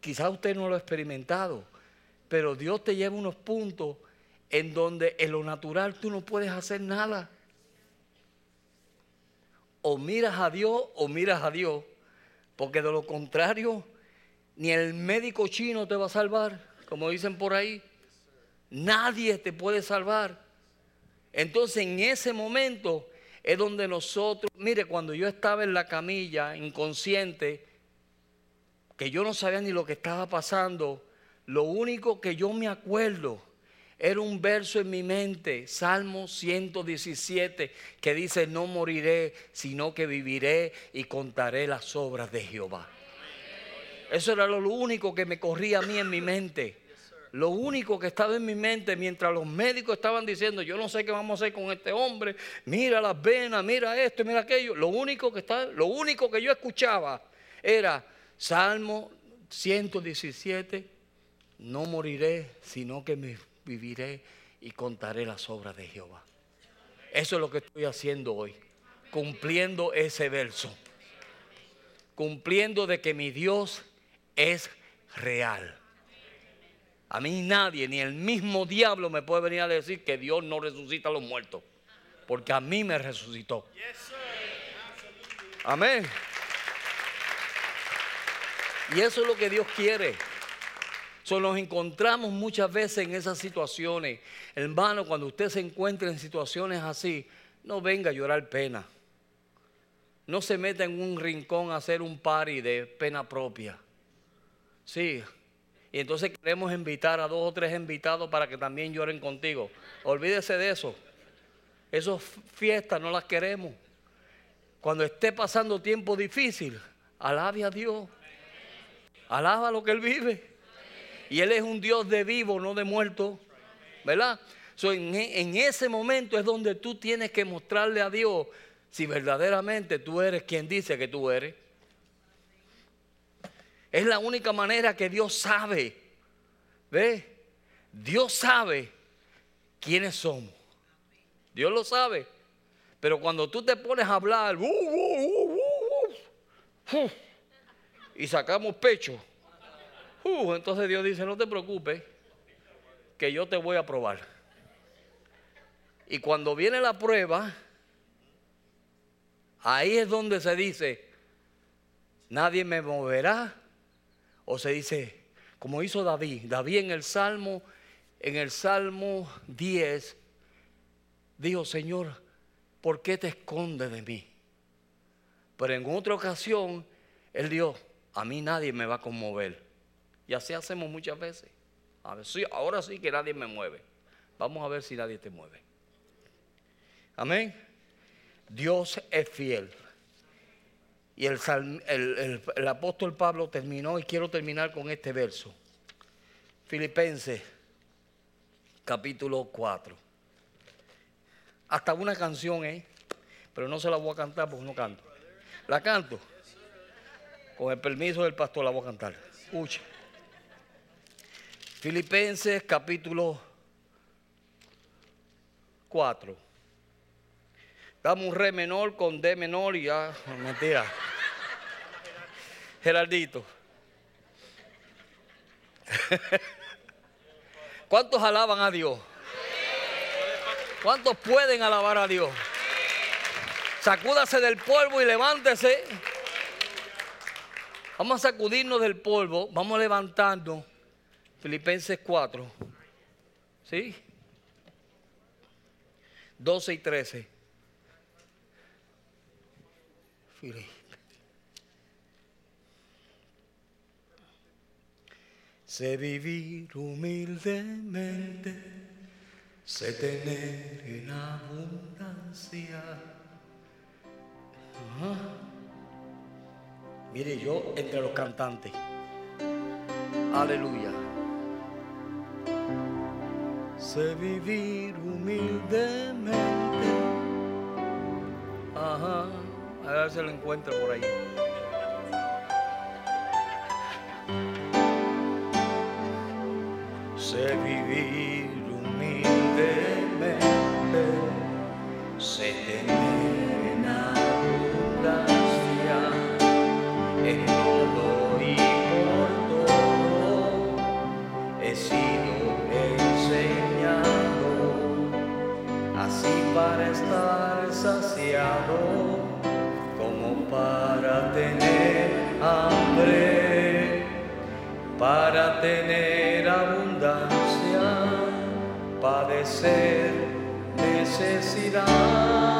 [SPEAKER 2] Quizás usted no lo ha experimentado, pero Dios te lleva a unos puntos en donde en lo natural tú no puedes hacer nada. O miras a Dios o miras a Dios, porque de lo contrario, ni el médico chino te va a salvar, como dicen por ahí. Nadie te puede salvar. Entonces en ese momento es donde nosotros, mire, cuando yo estaba en la camilla inconsciente, que yo no sabía ni lo que estaba pasando, lo único que yo me acuerdo era un verso en mi mente, Salmo 117, que dice, no moriré, sino que viviré y contaré las obras de Jehová. Eso era lo único que me corría a mí en mi mente. Lo único que estaba en mi mente mientras los médicos estaban diciendo, yo no sé qué vamos a hacer con este hombre, mira las venas, mira esto, mira aquello. Lo único que está, lo único que yo escuchaba era Salmo 117, no moriré, sino que me viviré y contaré las obras de Jehová. Eso es lo que estoy haciendo hoy, cumpliendo ese verso, cumpliendo de que mi Dios es real. A mí nadie, ni el mismo diablo me puede venir a decir que Dios no resucita a los muertos. Porque a mí me resucitó. Amén. Y eso es lo que Dios quiere. So, nos encontramos muchas veces en esas situaciones. Hermano, cuando usted se encuentra en situaciones así, no venga a llorar pena. No se meta en un rincón a hacer un party de pena propia. Sí, y entonces queremos invitar a dos o tres invitados para que también lloren contigo. Olvídese de eso. Esas fiestas no las queremos. Cuando esté pasando tiempo difícil, alabe a Dios. Alaba lo que Él vive. Y Él es un Dios de vivo, no de muerto. ¿Verdad? en, en ese momento es donde tú tienes que mostrarle a Dios si verdaderamente tú eres quien dice que tú eres. Es la única manera que Dios sabe. ¿Ve? Dios sabe quiénes somos. Dios lo sabe. Pero cuando tú te pones a hablar uh, uh, uh, y sacamos pecho, entonces Dios dice, no te preocupes, que yo te voy a probar. Y cuando viene la prueba, ahí es donde se dice, nadie me moverá. O se dice, como hizo David, David en el Salmo, en el Salmo 10, dijo, Señor, ¿por qué te escondes de mí? Pero en otra ocasión, él dijo, a mí nadie me va a conmover. Y así hacemos muchas veces. Ahora sí que nadie me mueve. Vamos a ver si nadie te mueve. Amén. Dios es fiel. Y el, apóstol Pablo terminó, y quiero terminar con este verso. Filipenses, capítulo 4. Hasta una canción, ¿eh? Pero no se la voy a cantar porque no canto. La canto. Con el permiso del pastor la voy a cantar. Escucha. Filipenses capítulo 4. Damos un re menor con D menor y ya, mentira. Geraldito. *laughs* ¿Cuántos alaban a Dios? ¿Cuántos pueden alabar a Dios? Sacúdase del polvo y levántese. Vamos a sacudirnos del polvo, vamos levantando. Filipenses 4. ¿Sí? 12 y 13. Sé vivir humildemente, sé tener en abundancia. Mire, yo entre los cantantes. Aleluya. Sé vivir humildemente. Ajá. A ver si lo encuentro por ahí. Sé vivir humildemente. Sé tener saciado como para tener hambre, para tener abundancia, padecer necesidad.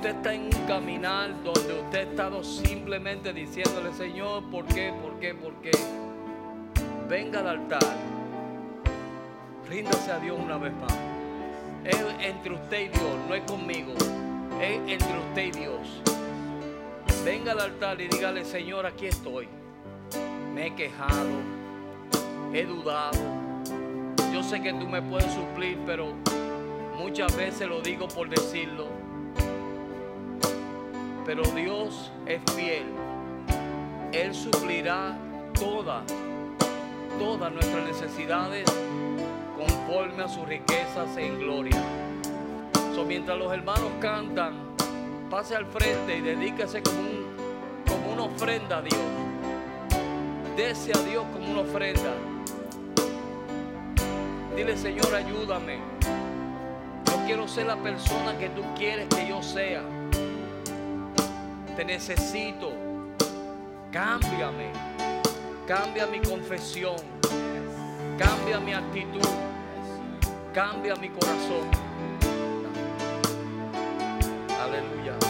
[SPEAKER 2] Usted está en un caminar donde usted ha estado simplemente diciéndole, Señor, ¿por qué? ¿Por qué? ¿Por qué? Venga al altar, ríndase a Dios una vez más. Es entre usted y Dios, no es conmigo, es entre usted y Dios. Venga al altar y dígale, Señor, aquí estoy. Me he quejado, he dudado. Yo sé que tú me puedes suplir, pero muchas veces lo digo por decirlo. Pero Dios es fiel. Él suplirá todas, todas nuestras necesidades conforme a sus riquezas en gloria. So, mientras los hermanos cantan, pase al frente y dedíquese como, un- como una ofrenda a Dios. Dese a Dios como una ofrenda. Dile, Señor, ayúdame. Yo quiero ser la persona que tú quieres que yo sea. Te necesito. Cámbiame. Cambia mi confesión. Cambia mi actitud. Cambia mi corazón. Aleluya.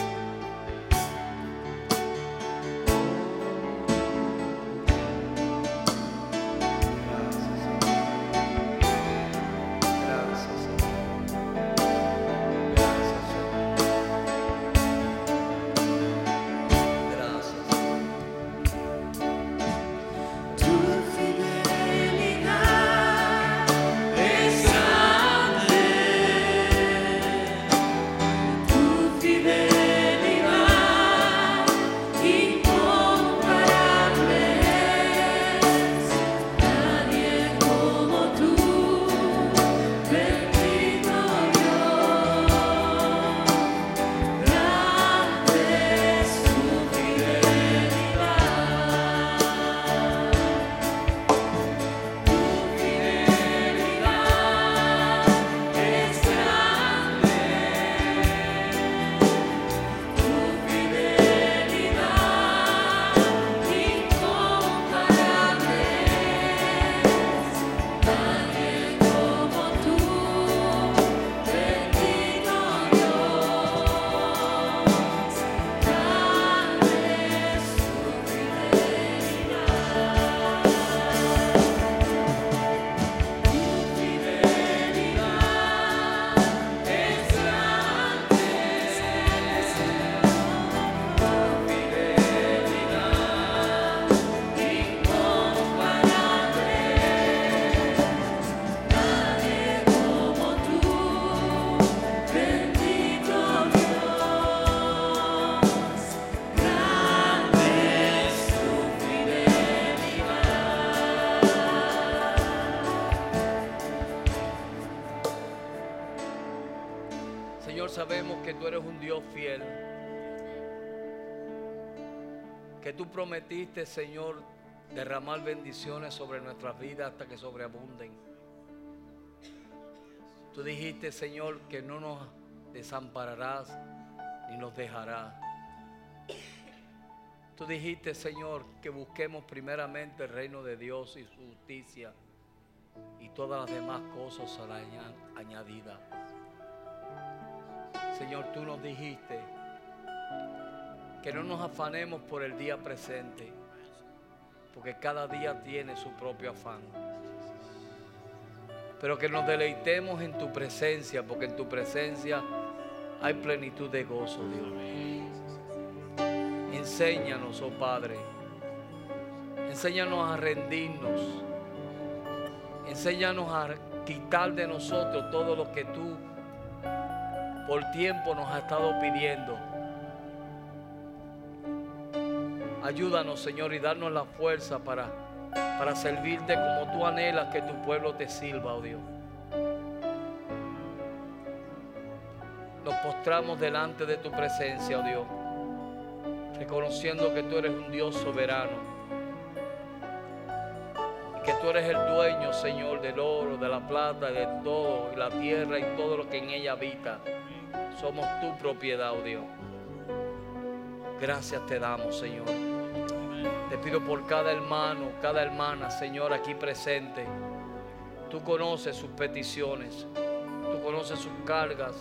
[SPEAKER 2] Tú prometiste, Señor, derramar bendiciones sobre nuestras vidas hasta que sobreabunden. Tú dijiste, Señor, que no nos desampararás ni nos dejarás. Tú dijiste, Señor, que busquemos primeramente el reino de Dios y su justicia y todas las demás cosas serán añadidas. Señor, tú nos dijiste que no nos afanemos por el día presente, porque cada día tiene su propio afán. Pero que nos deleitemos en tu presencia, porque en tu presencia hay plenitud de gozo, Dios. Enséñanos, oh Padre. Enséñanos a rendirnos. Enséñanos a quitar de nosotros todo lo que tú por tiempo nos has estado pidiendo. Ayúdanos, Señor, y darnos la fuerza para, para servirte como tú anhelas que tu pueblo te sirva, oh Dios. Nos postramos delante de tu presencia, oh Dios, reconociendo que tú eres un Dios soberano. Que tú eres el dueño, Señor, del oro, de la plata, de todo, y la tierra y todo lo que en ella habita. Somos tu propiedad, oh Dios. Gracias te damos, Señor. Te pido por cada hermano, cada hermana, Señor, aquí presente. Tú conoces sus peticiones. Tú conoces sus cargas.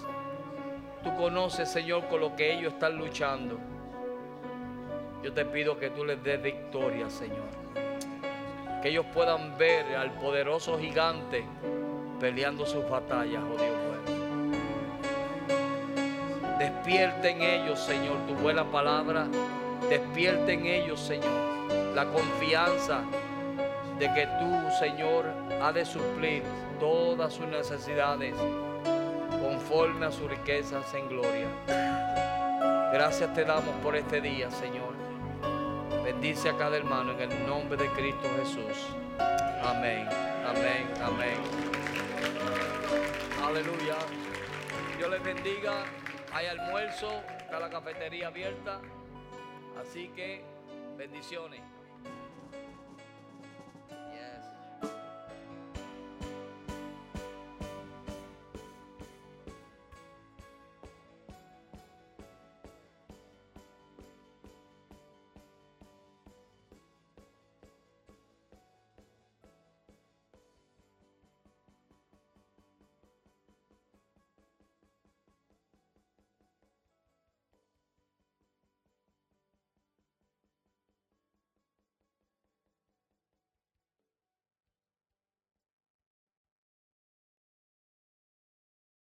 [SPEAKER 2] Tú conoces, Señor, con lo que ellos están luchando. Yo te pido que tú les des victoria, Señor. Que ellos puedan ver al poderoso gigante peleando sus batallas, oh Dios bueno. Despierta en ellos, Señor, tu buena palabra. Despierta en ellos, Señor, la confianza de que tú, Señor, has de suplir todas sus necesidades conforme a sus riquezas en gloria. Gracias te damos por este día, Señor. Bendice a cada hermano en el nombre de Cristo Jesús. Amén, amén, amén. Aleluya. Dios les bendiga. Hay almuerzo, está la cafetería abierta. Así que bendiciones.